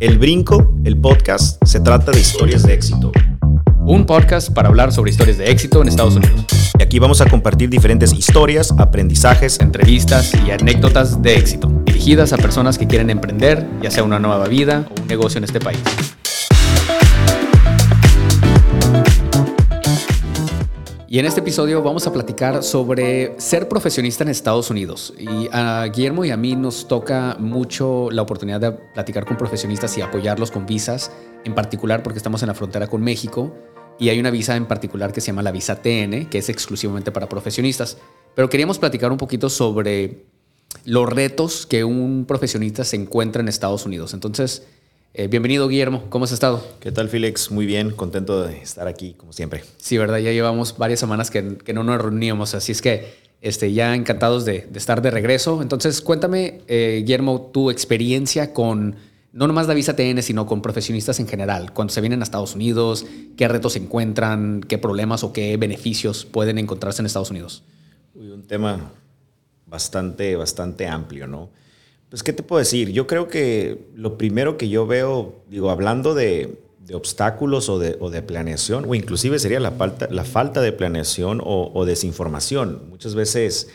El Brinco, el podcast, se trata de historias de éxito. Un podcast para hablar sobre historias de éxito en Estados Unidos. Y aquí vamos a compartir diferentes historias, aprendizajes, entrevistas y anécdotas de éxito, dirigidas a personas que quieren emprender, ya sea una nueva vida o un negocio en este país. Y en este episodio vamos a platicar sobre ser profesionista en Estados Unidos. Y a Guillermo y a mí nos toca mucho la oportunidad de platicar con profesionistas y apoyarlos con visas, en particular porque estamos en la frontera con México y hay una visa en particular que se llama la visa TN, que es exclusivamente para profesionistas. Pero queríamos platicar un poquito sobre los retos que un profesionista se encuentra en Estados Unidos. Entonces, eh, bienvenido, Guillermo. ¿Cómo has estado? ¿Qué tal, Félix? Muy bien, contento de estar aquí, como siempre. Sí, verdad, ya llevamos varias semanas que, no nos reuníamos, así es que este, ya encantados de, estar de regreso. Entonces, cuéntame, eh, Guillermo, tu experiencia con no nomás la visa TN, sino con profesionistas en general. Cuando se vienen a Estados Unidos, ¿qué retos se encuentran? ¿Qué problemas o qué beneficios pueden encontrarse en Estados Unidos? un tema bastante, bastante amplio, ¿no? Pues, ¿qué te puedo decir? Yo creo que lo primero que yo veo, digo, hablando de, obstáculos o de, planeación, o inclusive sería la falta, la falta de planeación o, desinformación. Muchas veces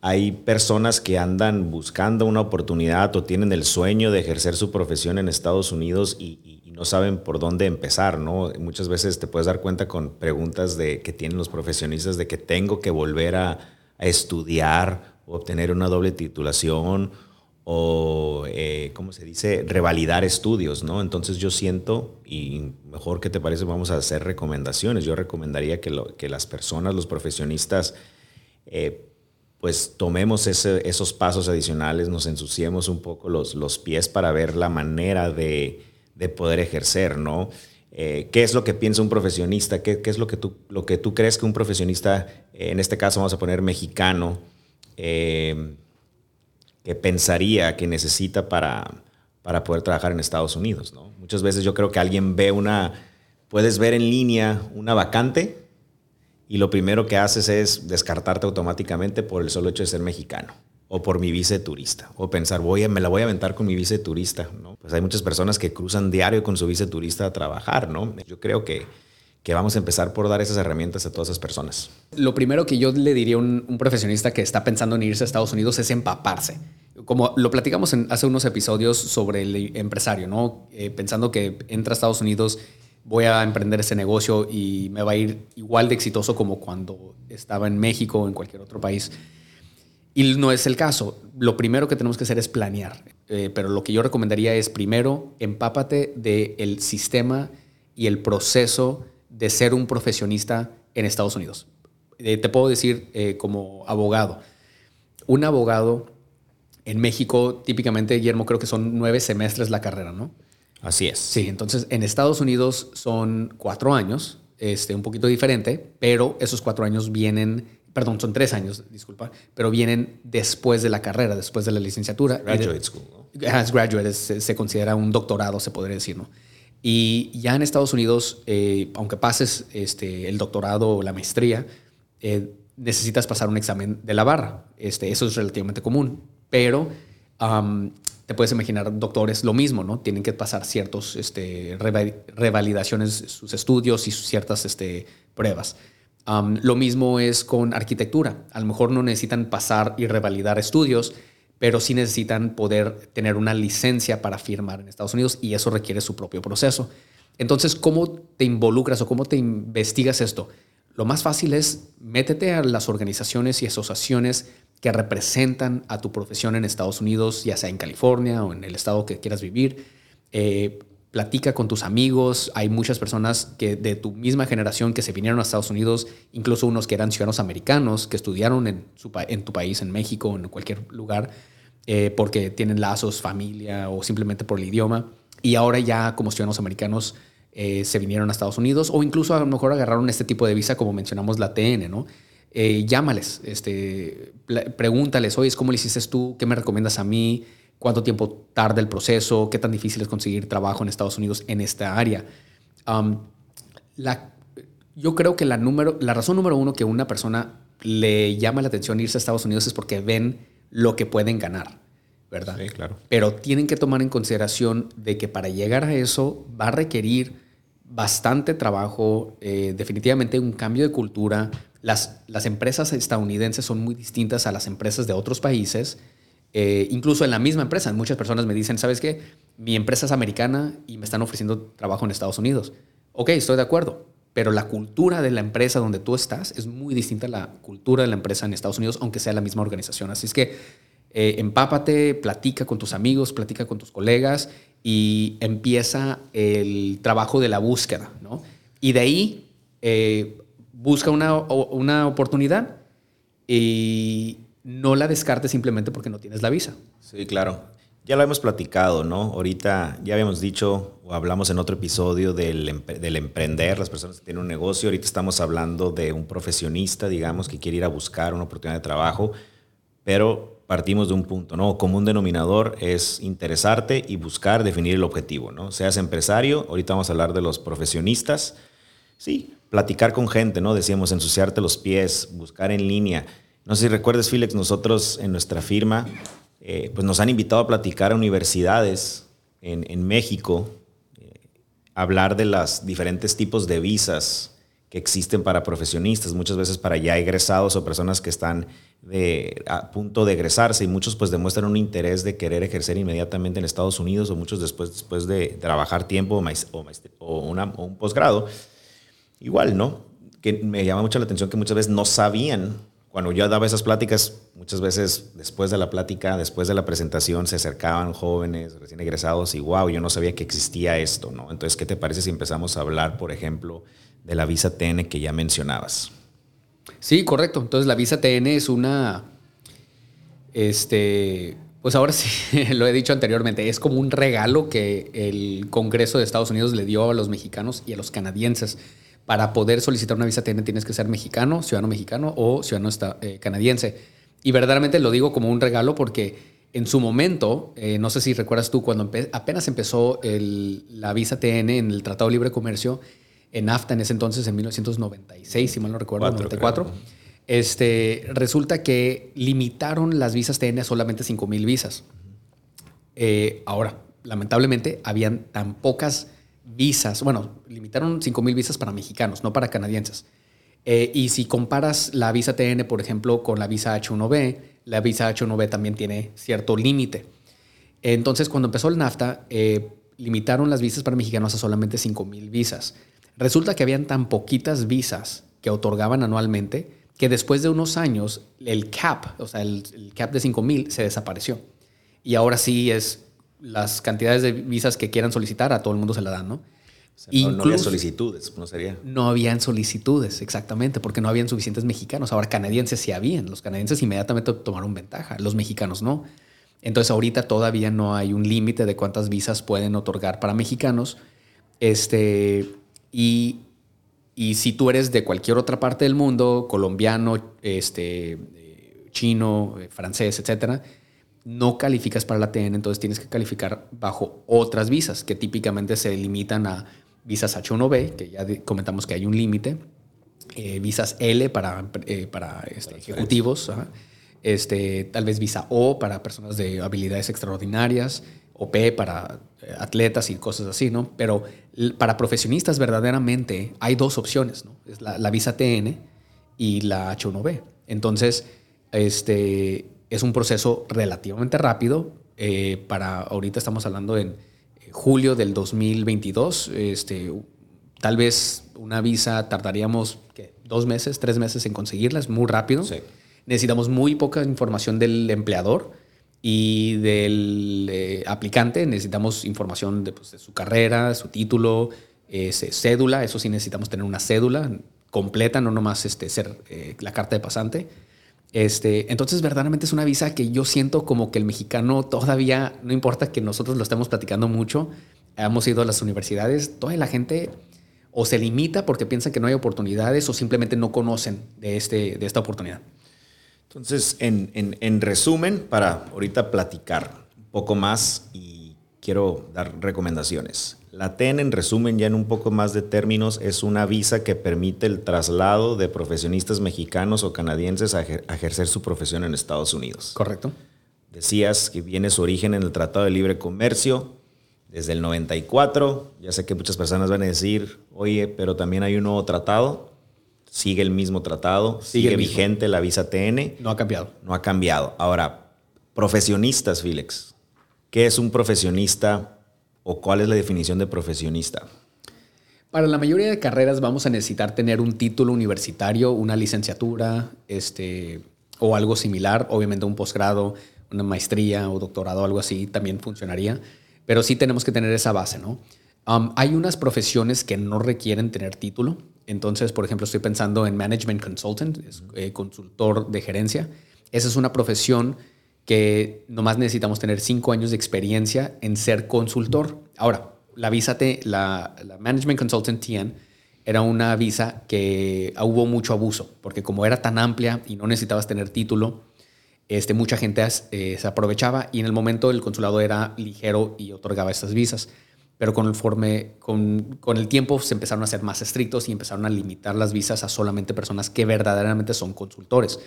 hay personas que andan buscando una oportunidad o tienen el sueño de ejercer su profesión en Estados Unidos y, no saben por dónde empezar, ¿no? Muchas veces te puedes dar cuenta con preguntas de, que tienen los profesionistas de que tengo que volver a, a estudiar o obtener una doble titulación o, eh, ¿cómo se dice?, revalidar estudios, ¿no? Entonces yo siento, y mejor que te parece, vamos a hacer recomendaciones. Yo recomendaría que, que las personas, los profesionistas, eh, pues tomemos esos pasos adicionales, nos ensuciemos un poco los, los pies para ver la manera de, de poder ejercer, ¿no? Eh, ¿Qué es lo que piensa un profesionista? ¿Qué, ¿Qué, es lo que, tú, lo que tú crees que un profesionista, en este caso vamos a poner mexicano, que pensaría que necesita para, para poder trabajar en Estados Unidos. ¿no? Muchas veces yo creo que alguien ve una, puedes ver en línea una vacante y lo primero que haces es descartarte automáticamente por el solo hecho de ser mexicano o por mi visa de turista, o pensar, voy a, me la voy a aventar con mi visa de turista, ¿no? Pues hay muchas personas que cruzan diario con su visa de turista a trabajar, ¿no? Yo creo que, que vamos a empezar por dar esas herramientas a todas esas personas. Lo primero que yo le diría a un, un profesionista que está pensando en irse a Estados Unidos es empaparse como lo platicamos en, hace unos episodios sobre el empresario, ¿no? Eh, pensando que entra a Estados Unidos, voy a emprender ese negocio y me va a ir igual de exitoso como cuando estaba en México o en cualquier otro país. Y no es el caso. Lo primero que tenemos que hacer es planear. Eh, pero lo que yo recomendaría es primero empápate del sistema y el proceso de ser un profesionista en Estados Unidos. Eh, te puedo decir como abogado. Un abogado en México, típicamente, Guillermo, creo que son nueve semestres la carrera, ¿no? Así es. Sí, entonces en Estados Unidos son cuatro años, este, un poquito diferente, pero esos cuatro años vienen, perdón, son tres años, disculpa, pero vienen después de la carrera, después de la licenciatura. Graduate school, ¿no? As graduate, se, considera un doctorado, se podría decir, ¿no? Y ya en Estados Unidos, eh, aunque pases este, el doctorado o la maestría, eh, necesitas pasar un examen de la barra. Este, eso es relativamente común pero te puedes imaginar doctores lo mismo, ¿no? Tienen que pasar ciertos este, revalidaciones, sus estudios y ciertas este, pruebas. lo mismo es con arquitectura. A lo mejor no necesitan pasar y revalidar estudios, pero sí necesitan poder tener una licencia para firmar en Estados Unidos y eso requiere su propio proceso. Entonces, ¿cómo te involucras o cómo te investigas esto? Lo más fácil es métete a las organizaciones y asociaciones que representan a tu profesión en Estados Unidos, ya sea en California o en el estado que quieras vivir. Eh, platica con tus amigos. Hay muchas personas que de tu misma generación que se vinieron a Estados Unidos, incluso unos que eran ciudadanos americanos, que estudiaron en, en tu país, en México, en cualquier lugar, eh, porque tienen lazos, familia o simplemente por el idioma. Y ahora ya como ciudadanos americanos eh, se vinieron a Estados Unidos o incluso a lo mejor agarraron este tipo de visa como mencionamos la TN, ¿no? Eh, llámales, este, pregúntales, oye, ¿cómo le hiciste tú? ¿Qué me recomiendas a mí? ¿Cuánto tiempo tarda el proceso? ¿Qué tan difícil es conseguir trabajo en Estados Unidos en esta área? yo creo que la, número, la razón número uno que una persona le llama la atención irse a Estados Unidos es porque ven lo que pueden ganar. ¿verdad? Sí, claro. Pero tienen que tomar en consideración de que para llegar a eso va a requerir bastante trabajo, eh, definitivamente un cambio de cultura. Las, las empresas estadounidenses son muy distintas a las empresas de otros países, eh, incluso en la misma empresa. Muchas personas me dicen, ¿sabes qué? Mi empresa es americana y me están ofreciendo trabajo en Estados Unidos. Ok, estoy de acuerdo, pero la cultura de la empresa donde tú estás es muy distinta a la cultura de la empresa en Estados Unidos, aunque sea la misma organización. Así es que eh, empápate, platica con tus amigos, platica con tus colegas y empieza el trabajo de la búsqueda, ¿no? Y de ahí eh, busca una, una oportunidad y no la descartes simplemente porque no tienes la visa. Sí, claro. Ya lo hemos platicado, ¿no? Ahorita ya habíamos dicho o hablamos en otro episodio del, del, emprender, las personas que tienen un negocio. Ahorita estamos hablando de un profesionista, digamos, que quiere ir a buscar una oportunidad de trabajo, pero partimos de un punto, ¿no? Como un denominador es interesarte y buscar definir el objetivo, ¿no? Seas empresario, ahorita vamos a hablar de los profesionistas, sí, platicar con gente, ¿no? Decíamos, ensuciarte los pies, buscar en línea. No sé si recuerdes, Felix, nosotros en nuestra firma, eh, pues nos han invitado a platicar a universidades en, México, eh, hablar de los diferentes tipos de visas que existen para profesionistas, muchas veces para ya egresados o personas que están a punto de egresarse y muchos pues demuestran un interés de querer ejercer inmediatamente en Estados Unidos o muchos después, después de trabajar tiempo o, o, un posgrado. Igual, ¿no? Que me llama mucho la atención que muchas veces no sabían, cuando yo daba esas pláticas, muchas veces después de la plática, después de la presentación, se acercaban jóvenes recién egresados y wow, yo no sabía que existía esto, ¿no? Entonces, ¿qué te parece si empezamos a hablar, por ejemplo, de la visa TN que ya mencionabas? Sí, correcto. Entonces la visa TN es una, este, pues ahora sí, lo he dicho anteriormente, es como un regalo que el Congreso de Estados Unidos le dio a los mexicanos y a los canadienses. Para poder solicitar una visa TN tienes que ser mexicano, ciudadano mexicano o ciudadano eh, canadiense. Y verdaderamente lo digo como un regalo porque en su momento, eh, no sé si recuerdas tú, cuando apenas empezó la visa TN en el Tratado de Libre Comercio, en NAFTA en ese entonces, en 1996, si mal no recuerdo, 94. Este, resulta que limitaron las visas TN a solamente 5 mil visas. Eh, ahora, lamentablemente, habían tan pocas visas. Bueno, limitaron 5 mil visas para mexicanos, no para canadienses. Eh, y si comparas la visa TN, por ejemplo, con la visa H1B, la visa H1B también tiene cierto límite. Entonces, cuando empezó el NAFTA, eh, limitaron las visas para mexicanos a solamente 5 mil visas. Resulta que habían tan poquitas visas que otorgaban anualmente que después de unos años el cap, o sea, el, cap de 5 mil se desapareció. Y ahora sí es las cantidades de visas que quieran solicitar, a todo el mundo se la dan, ¿no? no, había solicitudes, ¿no sería? No habían solicitudes, exactamente, porque no habían suficientes mexicanos. Ahora, canadienses sí habían. Los canadienses inmediatamente tomaron ventaja, los mexicanos no. Entonces, ahorita todavía no hay un límite de cuántas visas pueden otorgar para mexicanos. Este, y, si tú eres de cualquier otra parte del mundo, colombiano, este, chino, eh, francés, etcétera, no calificas para la TN, entonces tienes que calificar bajo otras visas que típicamente se limitan a visas H1B, que ya comentamos que hay un límite, eh, visas L para, eh, para este, ejecutivos, este, tal vez visa O para personas de habilidades extraordinarias, o P para eh, atletas y cosas así, ¿no? Pero para profesionistas verdaderamente hay dos opciones, ¿no? Es la, visa TN y la H1B. Entonces, este, es un proceso relativamente rápido. Eh, para ahorita estamos hablando en eh, julio del 2022. Este, tal vez una visa tardaríamos dos meses, tres meses en conseguirla, es muy rápido. Necesitamos muy poca información del empleador y del eh, aplicante necesitamos información pues, de, su carrera, su título, cédula, eso sí necesitamos tener una cédula completa, no nomás este, ser eh, la carta de pasante. Este, entonces, verdaderamente es una visa que yo siento como que el mexicano todavía, no importa que nosotros lo estemos platicando mucho, hemos ido a las universidades, toda la gente o se limita porque piensan que no hay oportunidades o simplemente no conocen de, este, de esta oportunidad. Entonces, en, resumen, para ahorita platicar un poco más y quiero dar recomendaciones. La TEN, en resumen, ya en un poco más de términos, es una visa que permite el traslado de profesionistas mexicanos o canadienses a, ejercer su profesión en Estados Unidos. Correcto. decías que viene su origen en el Tratado de Libre Comercio desde el 94. Ya sé que muchas personas van a decir, oye, pero también hay un nuevo tratado. Sigue el mismo tratado, sigue, vigente la visa TN. No ha cambiado. No ha cambiado. Ahora, profesionistas, Félix. ¿Qué es un profesionista o cuál es la definición de profesionista? Para la mayoría de carreras vamos a necesitar tener un título universitario, una licenciatura, este, o algo similar, obviamente un posgrado, una maestría o doctorado, algo así, también funcionaría, pero sí tenemos que tener esa base, ¿no? Um, hay unas profesiones que no requieren tener título, entonces, por ejemplo, estoy pensando en Management Consultant, eh, consultor de gerencia. Esa es una profesión que nomás necesitamos tener cinco años de experiencia en ser consultor. Ahora, la visa, T, la, la Management Consultant TN, era una visa que hubo mucho abuso, porque como era tan amplia y no necesitabas tener título, este, mucha gente eh, se aprovechaba y en el momento el consulado era ligero y otorgaba estas visas. Pero conforme, con, con el tiempo se empezaron a ser más estrictos y empezaron a limitar las visas a solamente personas que verdaderamente son consultores.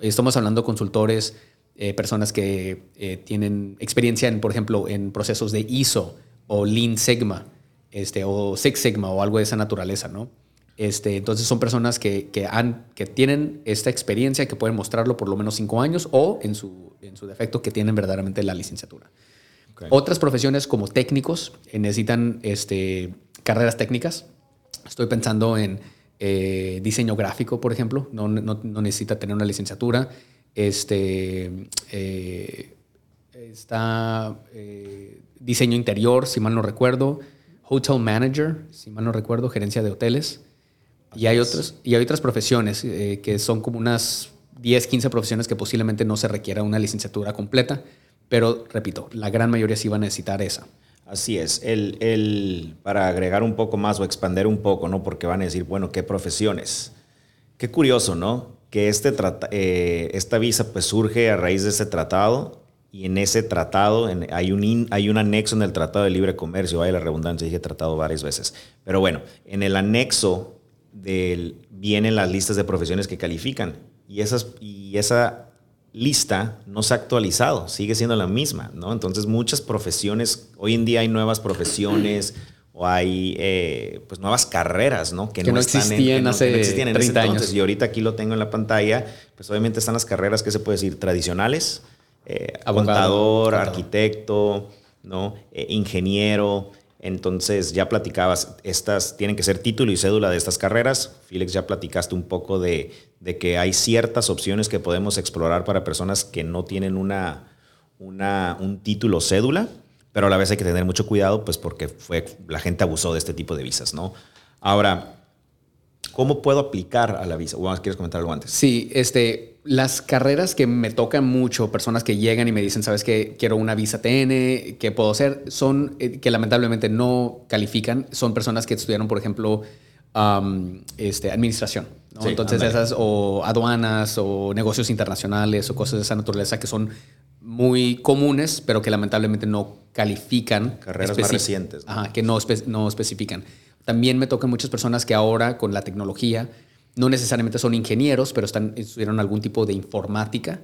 Estamos hablando de consultores, eh, personas que eh, tienen experiencia, en, por ejemplo, en procesos de ISO o Lean Sigma este, o Six Sigma o algo de esa naturaleza, ¿no? Este, entonces son personas que, que, han, que tienen esta experiencia, que pueden mostrarlo por lo menos cinco años o en su, en su defecto que tienen verdaderamente la licenciatura. Otras profesiones como técnicos necesitan este, carreras técnicas. Estoy pensando en eh, diseño gráfico, por ejemplo. No, no, no, necesita tener una licenciatura. Este, eh, está diseño interior, si mal no recuerdo hotel manager, si mal no recuerdo, gerencia de hoteles. Y hay, otras, y hay otras profesiones eh, que son como unas 10, 15 profesiones que posiblemente no se requiera una licenciatura completa, pero repito, la gran mayoría sí va a necesitar esa. Así es, el, el, para agregar un poco más o expander un poco, ¿no? Porque van a decir, bueno, ¿qué profesiones? Qué curioso, ¿no? Que este eh, esta visa pues surge a raíz de ese tratado y en ese tratado hay, un hay un anexo en el Tratado de Libre Comercio, vaya la redundancia, dije tratado varias veces. Pero bueno, en el anexo del, vienen las listas de profesiones que califican y, esas, y esa lista no se ha actualizado, sigue siendo la misma, ¿no? Entonces muchas profesiones, hoy en día hay nuevas profesiones o hay eh, pues nuevas carreras, ¿no? Que, no, existían hace 30 años. Y ahorita aquí lo tengo en la pantalla, pues obviamente están las carreras que se puede decir tradicionales, eh, contador, arquitecto, ¿no? Eh, ingeniero. Entonces ya platicabas, estas tienen que ser título y cédula de estas carreras. Felix, ya platicaste un poco de, que hay ciertas opciones que podemos explorar para personas que no tienen una, una, un título cédula, pero a la vez hay que tener mucho cuidado, pues porque fue, la gente abusó de este tipo de visas, ¿no? Ahora, ¿cómo puedo aplicar a la visa? ¿Quieres comentar algo antes? Sí, este, las carreras que me tocan mucho, personas que llegan y me dicen, sabes que quiero una visa TN, ¿qué puedo hacer? Son eh, que lamentablemente no califican, son personas que estudiaron, por ejemplo, este, administración. Entonces esas, o aduanas, o negocios internacionales, o cosas de esa naturaleza que son muy comunes, pero que lamentablemente no califican. Carreras más recientes. Ajá, que no, no especifican. También me tocan muchas personas que ahora con la tecnología no necesariamente son ingenieros, pero están, estudiaron algún tipo de informática.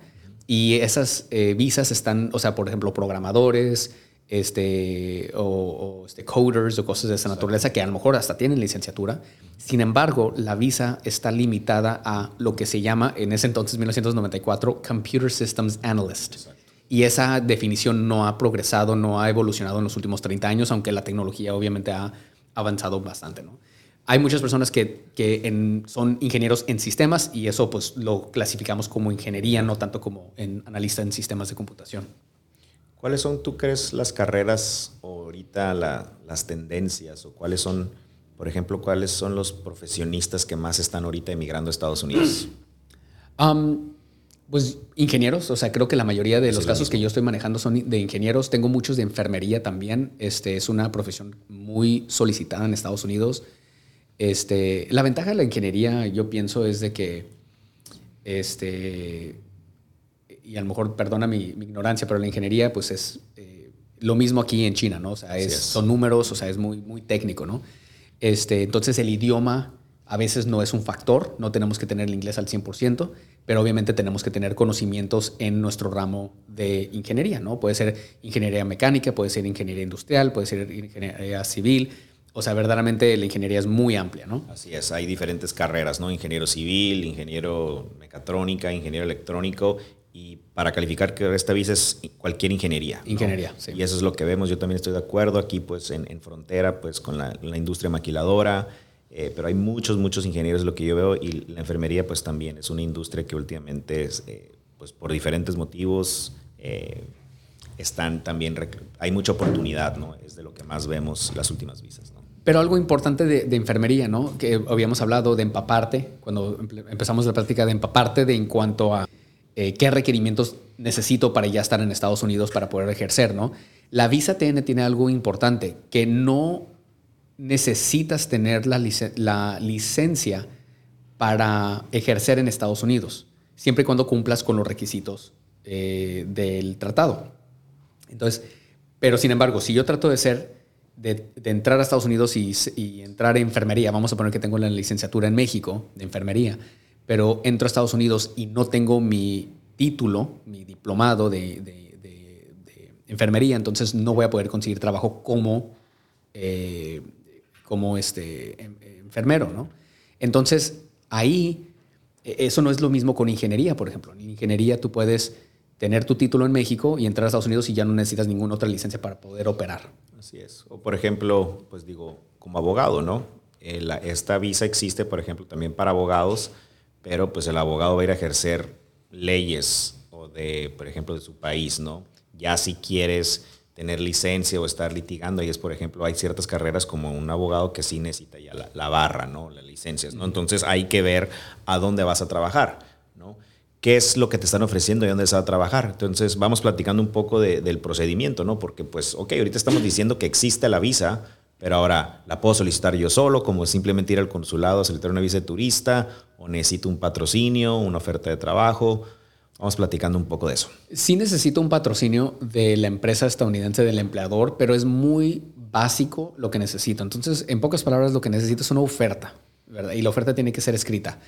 Y esas eh, visas están, o sea, por ejemplo, programadores, este, o, este, coders o cosas de esa naturaleza que a lo mejor hasta tienen licenciatura. Sin embargo, la visa está limitada a lo que se llama en ese entonces, 1994, Computer Systems Analyst. Y esa definición no ha progresado, no ha evolucionado en los últimos 30 años, aunque la tecnología obviamente ha avanzado bastante. ¿no? Hay muchas personas que, que son ingenieros en sistemas y eso pues lo clasificamos como ingeniería, no tanto como en analista en sistemas de computación. ¿Cuáles son, tú crees, las carreras o ahorita las tendencias o cuáles son, por ejemplo, cuáles son los profesionistas que más están ahorita emigrando a Estados Unidos? pues ingenieros, o sea, creo que la mayoría de los casos que yo estoy manejando son de ingenieros. Tengo muchos de enfermería también. Este es una profesión muy solicitada en Estados Unidos. Este, la ventaja de la ingeniería, yo pienso, es de que, este, y a lo mejor perdona mi, ignorancia, pero la ingeniería, pues es eh, lo mismo aquí en China, ¿no? O sea, son números, o sea, es muy, muy técnico, ¿no? Este, entonces el idioma a veces no es un factor, no tenemos que tener el inglés al 100%, pero obviamente tenemos que tener conocimientos en nuestro ramo de ingeniería, ¿no? Puede ser ingeniería mecánica, puede ser ingeniería industrial, puede ser ingeniería civil, o sea, verdaderamente la ingeniería es muy amplia, ¿no? Así es, hay diferentes carreras, ¿no? Ingeniero civil, ingeniero mecatrónica, ingeniero electrónico, y para calificar que esta visa es cualquier ingeniería. Ingeniería, sí. Y eso es lo que vemos, yo también estoy de acuerdo aquí, pues en, en frontera, pues con la, la industria maquiladora, eh, pero hay muchos, muchos ingenieros, lo que yo veo, y la enfermería pues también es una industria que últimamente, es, eh, pues por diferentes motivos, eh, están también, hay mucha oportunidad, ¿no? Es de lo que más vemos las últimas visas, ¿no? Pero algo importante de, enfermería, ¿no? Que habíamos hablado de empaparte, cuando empezamos la práctica de empaparte de en cuanto a qué requerimientos necesito para ya estar en Estados Unidos para poder ejercer, ¿no? La visa TN tiene algo importante, que no necesitas tener la, licencia para ejercer en Estados Unidos, siempre y cuando cumplas con los requisitos eh, del tratado. Entonces, pero sin embargo, si yo trato de ser, de, entrar a Estados Unidos y, entrar en enfermería, vamos a poner que tengo la licenciatura en México de enfermería, pero entro a Estados Unidos y no tengo mi título, mi diplomado de, de enfermería, entonces no voy a poder conseguir trabajo como eh, como este, enfermero, ¿no? Entonces, ahí, e, eso no es lo mismo con ingeniería, por ejemplo. En ingeniería tú puedes tener tu título en México y entrar a Estados Unidos y ya no necesitas ninguna otra licencia para poder operar. Así es. O por ejemplo, pues digo, como abogado, ¿no? Eh, esta visa existe, por ejemplo, también para abogados, pero pues el abogado va a ir a ejercer leyes o de, por ejemplo, de su país, ¿no? Ya si quieres tener licencia o estar litigando. Y es, por ejemplo, hay ciertas carreras como un abogado que sí necesita ya la, barra, ¿no? Las licencias, ¿no? Entonces hay que ver a dónde vas a trabajar, ¿no? ¿Qué es lo que te están ofreciendo y dónde vas a trabajar? Entonces vamos platicando un poco del procedimiento, ¿no? Porque pues, ok, ahorita estamos diciendo que existe la visa, pero ahora la puedo solicitar yo solo, como simplemente ir al consulado a solicitar una visa de turista, o necesito un patrocinio, una oferta de trabajo Vamos platicando un poco de eso. Sí necesito un patrocinio de la empresa estadounidense del empleador, pero es muy básico lo que necesito. Entonces, en pocas palabras, lo que necesito es una oferta, ¿verdad? Y la oferta tiene que ser escrita.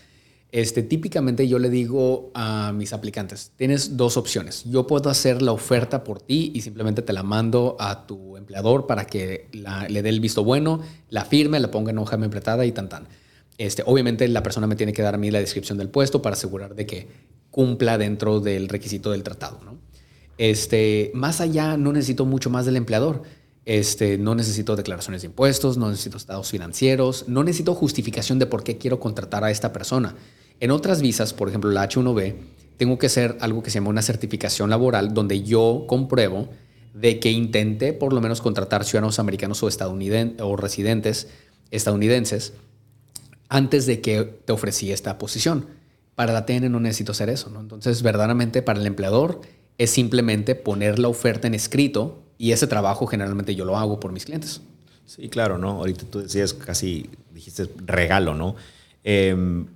Este, típicamente yo le digo a mis aplicantes, tienes dos opciones. Yo puedo hacer la oferta por ti y simplemente te la mando a tu empleador para que le dé el visto bueno, la firme, la ponga en hoja membretada y tan tan. Este, obviamente la persona me tiene que dar a mí la descripción del puesto para asegurar de que cumpla dentro del requisito del tratado. Este, más allá, no necesito mucho más del empleador. Este, no necesito declaraciones de impuestos, no necesito estados financieros, no necesito justificación de por qué quiero contratar a esta persona. En otras visas, por ejemplo la H1B, tengo que hacer algo que se llama una certificación laboral donde yo compruebo de que intenté por lo menos contratar ciudadanos americanos o, o residentes estadounidenses antes de que te ofrecí esta posición. Para la TN no necesito hacer eso, ¿no? Entonces, verdaderamente para el empleador es simplemente poner la oferta en escrito y ese trabajo generalmente yo lo hago por mis clientes. Sí, claro, ¿no? Ahorita tú decías casi, dijiste regalo, ¿no? Em,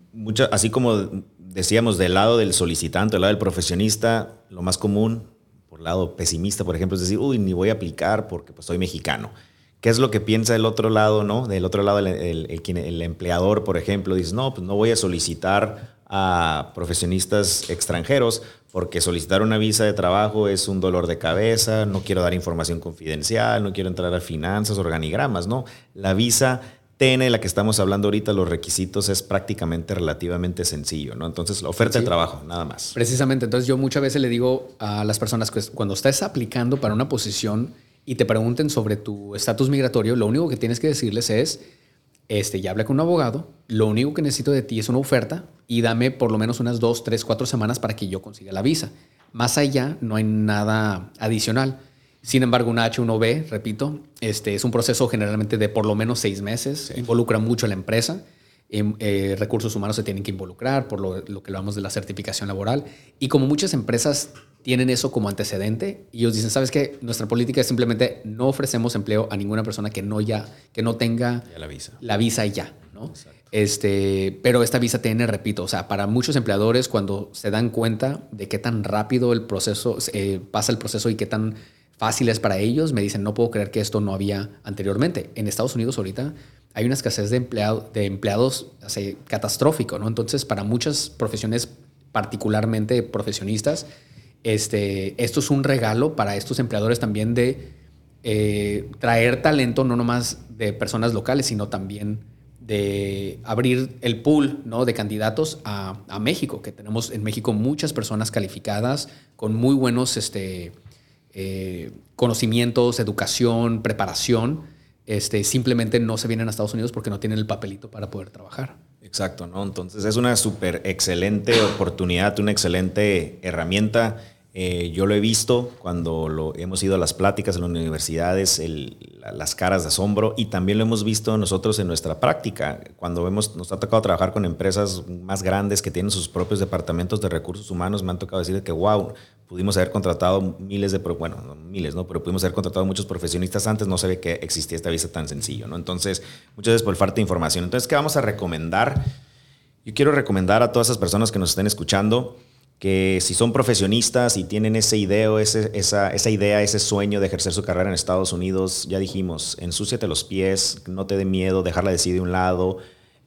así como decíamos del lado del solicitante, del lado del profesionista, lo más común, por el lado pesimista, por ejemplo, es decir, uy, ni voy a aplicar porque pues, soy mexicano. ¿Qué es lo que piensa el otro lado, no? Del otro lado, el, el, el empleador, por ejemplo, dice, no, pues no voy a solicitar a profesionistas extranjeros porque solicitar una visa de trabajo es un dolor de cabeza, no quiero dar información confidencial, no quiero entrar a finanzas, organigramas, ¿no? La visa TN, la que estamos hablando ahorita, los requisitos es prácticamente relativamente sencillo, ¿no? Entonces, la oferta de trabajo, nada más. Precisamente, entonces yo muchas veces le digo a las personas que cuando estás aplicando para una posición y te pregunten sobre tu estatus migratorio, lo único que tienes que decirles es este, ya hablé con un abogado, lo único que necesito de ti es una oferta y dame por lo menos unas dos, tres, cuatro semanas para que yo consiga la visa. Más allá no hay nada adicional. Sin embargo, una H1B, repito, este, es un proceso generalmente de por lo menos seis meses, involucra mucho a la empresa. Em, eh, recursos humanos se tienen que involucrar por lo, lo que hablamos de la certificación laboral. Y como muchas empresas tienen eso como antecedente y ellos dicen, ¿sabes qué? Nuestra política es simplemente no ofrecemos empleo a ninguna persona que no ya, que no tenga la visa. La visa ya, ¿no? Este, pero esta visa tiene, repito, o sea, para muchos empleadores cuando se dan cuenta de qué tan rápido el proceso, eh, pasa el proceso y qué tan fácil es para ellos, me dicen, no puedo creer que esto no había anteriormente. En Estados Unidos ahorita hay una escasez de, empleado, de empleados así, catastrófico, ¿no? Entonces, para muchas profesiones, particularmente profesionistas, este, esto es un regalo para estos empleadores también de eh, traer talento, no nomás de personas locales, sino también de abrir el pool ¿no? de candidatos a, México, que tenemos en México muchas personas calificadas con muy buenos este, eh, conocimientos, educación, preparación, este, simplemente no se vienen a Estados Unidos porque no tienen el papelito para poder trabajar. Exacto, ¿no? Entonces es una súper excelente oportunidad, una excelente herramienta eh, yo lo he visto cuando lo, hemos ido a las pláticas en las universidades, las caras de asombro, y también lo hemos visto nosotros en nuestra práctica, cuando vemos, nos ha tocado trabajar con empresas más grandes que tienen sus propios departamentos de recursos humanos, me han tocado decir que, wow, pudimos haber contratado miles de, bueno, no miles, ¿no? Pero pudimos haber contratado muchos profesionistas antes, no sabía que existía esta visa tan sencillo, ¿no? Entonces, muchas veces por falta de información. Entonces, ¿qué vamos a recomendar? Yo quiero recomendar a todas esas personas que nos estén escuchando, que si son profesionistas y tienen ese idea, ese, esa, esa, idea, ese sueño de ejercer su carrera en Estados Unidos, ya dijimos, ensúciate los pies, no te dé miedo, dejarla decir de un lado,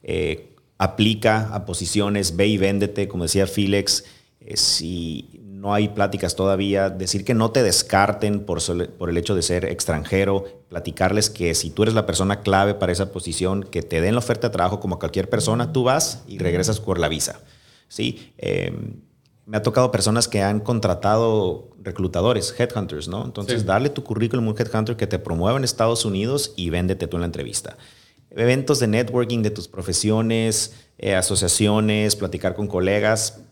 eh, aplica a posiciones, ve y véndete, como decía Felix, eh, si no hay pláticas todavía, decir que no te descarten por, por el hecho de ser extranjero, platicarles que si tú eres la persona clave para esa posición, que te den la oferta de trabajo como cualquier persona, tú vas y regresas por la visa. ¿sí? Em, me ha tocado personas que han contratado reclutadores, headhunters, ¿no? Entonces, darle tu currículum a un headhunter que te promueva en Estados Unidos y véndete tú en la entrevista. Eventos de networking de tus profesiones, eh, asociaciones, platicar con colegas.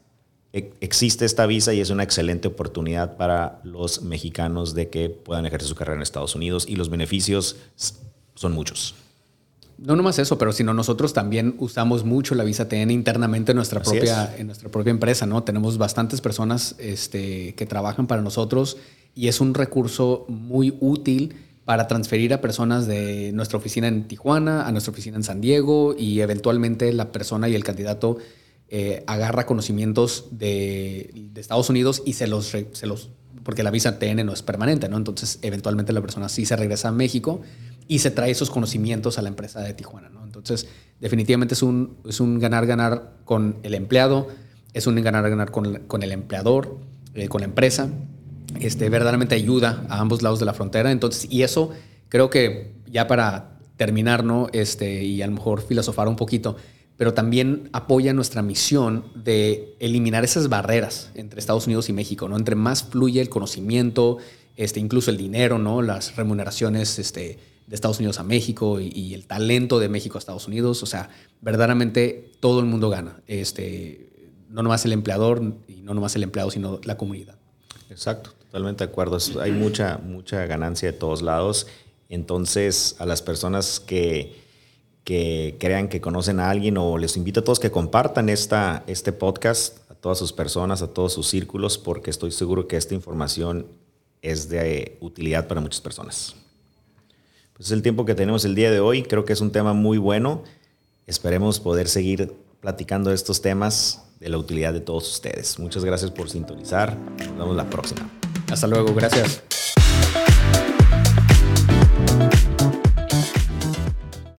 Existe esta visa y es una excelente oportunidad para los mexicanos de que puedan ejercer su carrera en Estados Unidos y los beneficios son muchos no nomás eso, pero sino nosotros también usamos mucho la visa TN internamente en nuestra propia, en nuestra propia empresa, ¿no? Tenemos bastantes personas este, que trabajan para nosotros y es un recurso muy útil para transferir a personas de nuestra oficina en Tijuana a nuestra oficina en San Diego y eventualmente la persona y el candidato eh, agarra conocimientos de, Estados Unidos y se los, porque la visa TN no es permanente, ¿no? Entonces eventualmente la persona sí se regresa a México y se trae esos conocimientos a la empresa de Tijuana. ¿no? Entonces, definitivamente es un, es un ganar-ganar con el empleado, es un ganar-ganar con, con, el empleador, eh, con la empresa. Este, verdaderamente ayuda a ambos lados de la frontera. Entonces, y eso creo que ya para terminar, ¿no? Este, y a lo mejor filosofar un poquito, pero también apoya nuestra misión de eliminar esas barreras entre Estados Unidos y México, ¿no? Entre más fluye el conocimiento, este, incluso el dinero, ¿no? Las remuneraciones, este, de Estados Unidos a México y, el talento de México a Estados Unidos. O sea, verdaderamente todo el mundo gana. Este, no nomás el empleador y no nomás el empleado, sino la comunidad. Exacto, totalmente de acuerdo. Hay mucha, mucha ganancia de todos lados. Entonces, a las personas que, que crean que conocen a alguien o les invito a todos que compartan esta, este podcast a todas sus personas, a todos sus círculos, porque estoy seguro que esta información es de utilidad para muchas personas. Pues es el tiempo que tenemos el día de hoy. Creo que es un tema muy bueno. Esperemos poder seguir platicando estos temas de la utilidad de todos ustedes. Muchas gracias por sintonizar. Nos vemos la próxima. Hasta luego. Gracias.